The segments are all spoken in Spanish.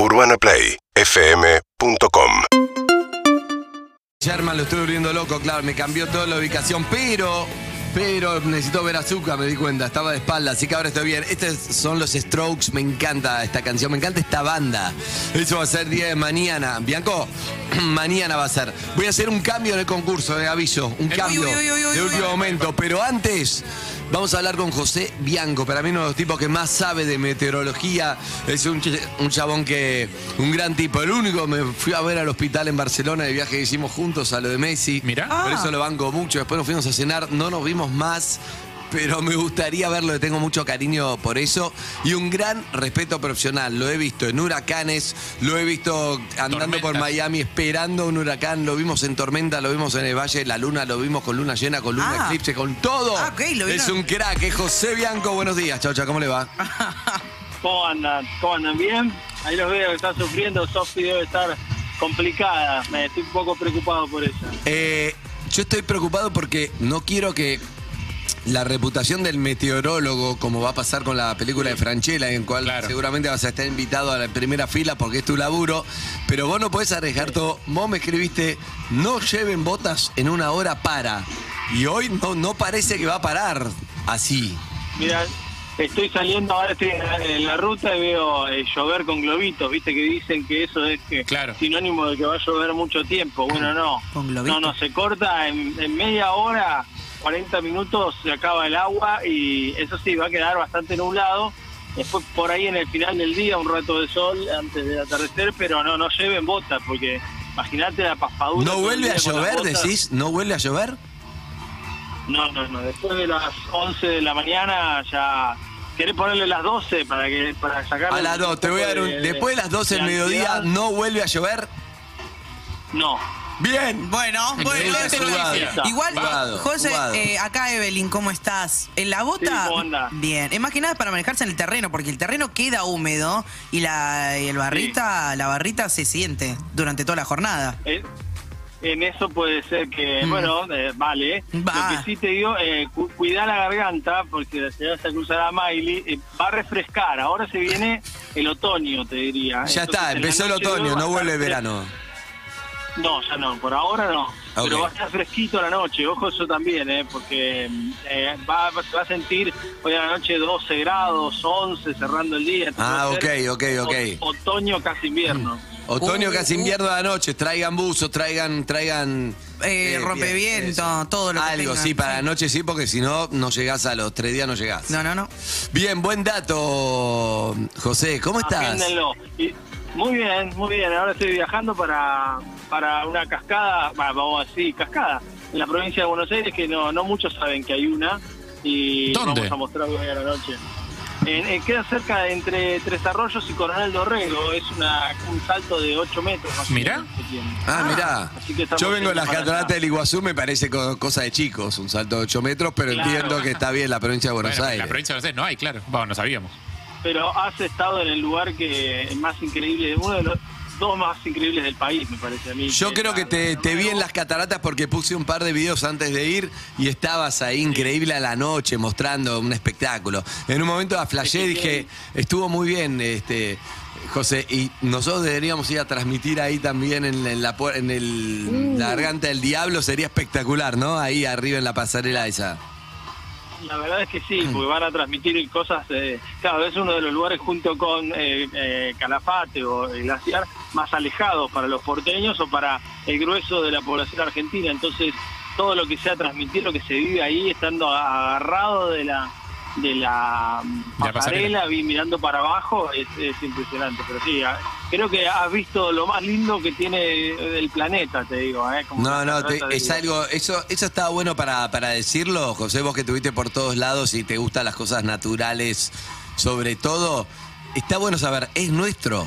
UrbanaPlayFM.com Sherman lo estoy volviendo loco, claro, me cambió toda la ubicación, pero, pero necesito ver azúcar, me di cuenta, estaba de espalda, así que ahora estoy bien. Estos son los Strokes, me encanta esta canción, me encanta esta banda. Eso va a ser día de mañana. Bianco, mañana va a ser. Voy a hacer un cambio en el concurso, de aviso, un cambio uy, uy, uy, uy, de uy. último momento, pero antes... Vamos a hablar con José Bianco, para mí uno de los tipos que más sabe de meteorología. Es un, ch- un chabón que, un gran tipo. El único, me fui a ver al hospital en Barcelona de viaje que hicimos juntos a lo de Messi. Mirá. Por Ah. eso lo banco mucho. Después nos fuimos a cenar, no nos vimos más. Pero me gustaría verlo, le tengo mucho cariño por eso. Y un gran respeto profesional. Lo he visto en huracanes, lo he visto andando por. Miami esperando un huracán. Lo vimos en Tormenta, lo vimos en el Valle de la Luna, lo vimos con luna llena, con luna Ah. eclipse, con todo. Ah, lo es un crack, es José Bianco. Buenos días, Chaucha, ¿cómo le va? ¿Cómo andan? ¿Cómo andan? ¿Bien? Ahí los veo que están sufriendo. Sofi debe estar complicada. Me estoy un poco preocupado por eso. Eh, yo estoy preocupado porque no quiero que la reputación del meteorólogo, como va a pasar con la película de Franchella, en cual Claro. seguramente vas a estar invitado a la primera fila porque es tu laburo, pero vos no podés arriesgar todo. Vos me escribiste, no lleven botas en una hora para. Y hoy no, no parece que va a parar así. Mira, estoy saliendo ahora, estoy en la, en la ruta y veo eh, llover con globitos. Viste que dicen que eso es que Claro. sinónimo de que va a llover mucho tiempo. Bueno, no. Con globitos. No, no, se corta en, en media hora, 40 minutos se acaba el agua y eso sí, va a quedar bastante nublado. Después por ahí en el final del día un rato de sol antes del atardecer, pero no, no lleven botas porque imagínate la paspadura. ¿No vuelve a llover, decís? ¿No vuelve a llover? No, no, no. Después de las 11 de la mañana ya... ¿Querés ponerle las 12 para que para sacar A las 2, te voy a dar un... Después de las 12 del mediodía, ¿no vuelve a llover? No. Bien. Bueno, bueno. Igual, Jugado, José, jugado. eh, acá Evelyn, ¿cómo estás? ¿En la bota? Sí, ¿cómo anda? Bien. Es más que nada para manejarse en el terreno, porque el terreno queda húmedo y la y el barrita, la barrita se siente durante toda la jornada. Eh, en eso puede ser que, Mm. bueno, eh, vale. Va. Lo que sí te digo, eh, cu- cuidá la garganta, porque si vas a cruzar a Miley, eh, va a refrescar. Ahora se viene el otoño, te diría. Ya Entonces, está, empezó el otoño, no vuelve el verano. No, ya no, por ahora no. Ok. Pero va a estar fresquito a la noche, ojo eso también, ¿eh? porque eh, va, se va a sentir hoy a la noche 12 grados, 11 cerrando el día. Ah, ok, ok, ok. ot- Otoño casi invierno. Otoño Uh, casi invierno de la noche, traigan buzos, traigan, traigan. Eh, rompeviento, eso. todo lo que Algo, tengan, sí, para la noche sí, porque si no, no llegás a los tres días, no llegás. No, no, no. Bien, buen dato, José. ¿Cómo estás? Agéndenlo. Y- muy bien, muy bien. Ahora estoy viajando para, para una cascada, vamos a decir, cascada, en la provincia de Buenos Aires, que no, no muchos saben que hay una. Y ¿Dónde? vamos a mostrar hoy a la noche. En- en- queda cerca de entre Tres Arroyos y Coronel Dorrego. Es una, un salto de 8 metros más o Mirá. tiene. Ah, mirá. Así que estamos Yo vengo de las cataratas del Iguazú, me parece co- cosa de chicos, un salto de 8 metros, pero Claro. entiendo que está bien la provincia de Buenos Bueno, Aires. La provincia de Buenos Aires no hay, claro. Bueno, no sabíamos. Pero has estado en el lugar que más increíble, uno de los dos más increíbles del país, me parece a mí. Yo creo que te, te vi en las cataratas porque puse un par de videos antes de ir y estabas ahí increíble a la noche mostrando un espectáculo. En un momento aflashé y dije, estuvo muy bien, este José, y nosotros deberíamos ir a transmitir ahí también en, en la, en el, la garganta del diablo, sería espectacular, ¿no? Ahí arriba en la pasarela esa. La verdad es que sí, porque van a transmitir cosas, eh, claro, es uno de los lugares junto con eh, eh, Calafate o el Glaciar más alejados para los porteños o para el grueso de la población argentina. Entonces, todo lo que sea transmitir lo que se vive ahí, estando agarrado de la de la mm, pasarela, vi mirando para abajo, es, es impresionante. Pero sí, a- creo que has visto lo más lindo que tiene el planeta, te digo. ¿eh? Como No, no, te- es algo, eso, eso está bueno para, para decirlo, José, vos que estuviste por todos lados y te gustan las cosas naturales, sobre todo, está bueno saber, es nuestro.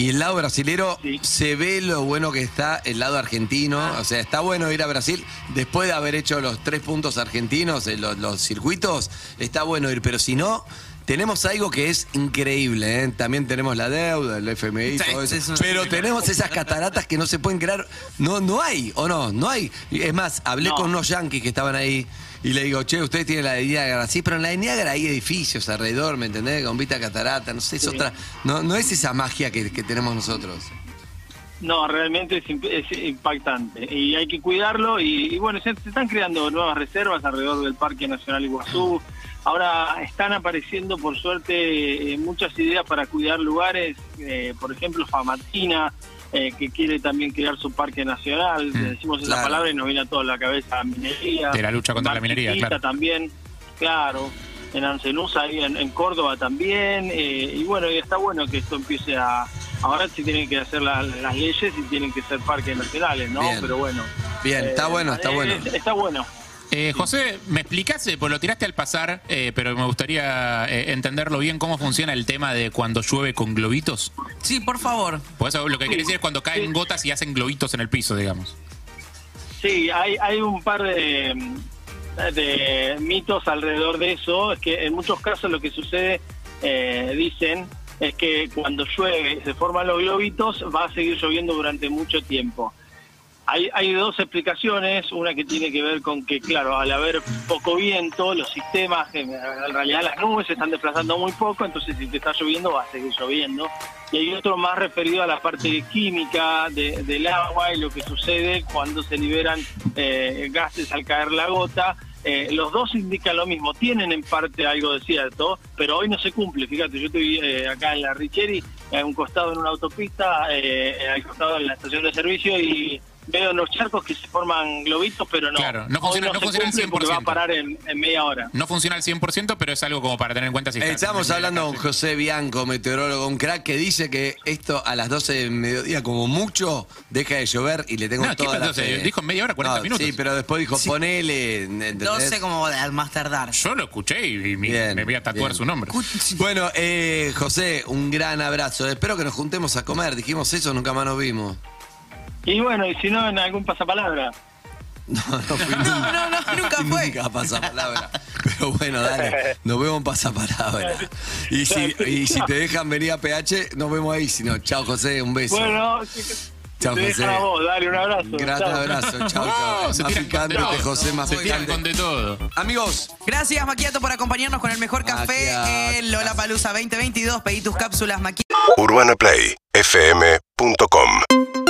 Y el lado brasilero Sí. se ve lo bueno que está el lado argentino. O sea, está bueno ir a Brasil después de haber hecho los tres puntos argentinos en los, los circuitos. Está bueno ir, pero si no, tenemos algo que es increíble. ¿eh? También tenemos la deuda, el FMI, Sí, todo eso. Pero tenemos esas cataratas que no se pueden crear. No, no hay, o no, no hay. Es más, hablé No. con unos yanquis que estaban ahí. Y le digo, che, ustedes tienen la de Niágara. Sí, pero en la de Niágara hay edificios alrededor, ¿me entendés? Con vista catarata, no sé, es Sí. otra. No, no es esa magia que, que tenemos nosotros. No, realmente es, imp- es impactante y hay que cuidarlo y, y bueno, se, se están creando nuevas reservas alrededor del Parque Nacional Iguazú. Ahora están apareciendo, por suerte, eh, muchas ideas para cuidar lugares, eh, por ejemplo, Famatina, eh, que quiere también crear su parque nacional. Mm, Decimos esa claro. palabra y nos viene a toda la cabeza minería. De la lucha contra la minería, claro. también, claro. En Ancenusa, ahí en, en Córdoba también. eh, y bueno, y está bueno que esto empiece a... Ahora sí tienen que hacer la- las leyes y tienen que ser parques nacionales, ¿no? Bien. Pero bueno. Bien, está Eh, bueno, está eh, bueno. Está bueno. Eh, José, ¿me explicaste? Pues lo tiraste al pasar, eh, pero me gustaría eh, entenderlo bien cómo funciona el tema de cuando llueve con globitos. Sí, por favor. Pues eso lo que quiere decir es cuando caen Sí. gotas y hacen globitos en el piso, digamos. Sí, hay, hay un par de, de mitos alrededor de eso. Es que en muchos casos lo que sucede, eh, dicen, es que cuando llueve y se forman los globitos, va a seguir lloviendo durante mucho tiempo. Hay, hay dos explicaciones, una que tiene que ver con que, claro, al haber poco viento, los sistemas, en realidad las nubes se están desplazando muy poco, entonces si te está lloviendo va a seguir lloviendo. Y hay otro más referido a la parte química de- del agua y lo que sucede cuando se liberan eh, gases al caer la gota. Eh, los dos indican lo mismo, tienen en parte algo de cierto, pero hoy no se cumple. Fíjate, yo estoy eh, acá en la Richeri, a un costado en una autopista, al costado en la estación de servicio y veo en los charcos que se forman globitos, pero no. Claro, no funciona- no se funciona al cumple porque va a 100%. parar en, en media hora. No funciona al 100%, pero es algo como para tener en cuenta si Estamos la hablando con. José Bianco, meteorólogo, un crack que dice que esto a las 12 de mediodía, como mucho, deja de llover y le tengo No, ¿qué toda la fe. Dijo en media hora, 40 No, minutos. Sí, pero después dijo, ponele. ¿entendés? 12 como al más tardar. Yo lo escuché y me, Bien, me voy a tatuar bien. su nombre. Bueno, eh, José, un gran abrazo. Espero que nos juntemos a comer. Dijimos eso, nunca más nos vimos. Y bueno, y si no, en algún pasapalabra. No, no fui No, no, no, nunca fue. Nunca pasapalabra. Pero bueno, dale, nos vemos en pasapalabra. Y si, y si te dejan venir a PH, nos vemos ahí. Si no, chao José, un beso. Bueno, Chao, te José. a vos, dale un abrazo. Gran Chao. abrazo, chao, chao. Oh, se picante. José, más Se tiran picante. con de todo. Amigos, Gracias, Maquiato, por acompañarnos con el mejor café en Lola Palusa 2022. Pedí tus cápsulas, Maquiato. UrbanaPlayFM.com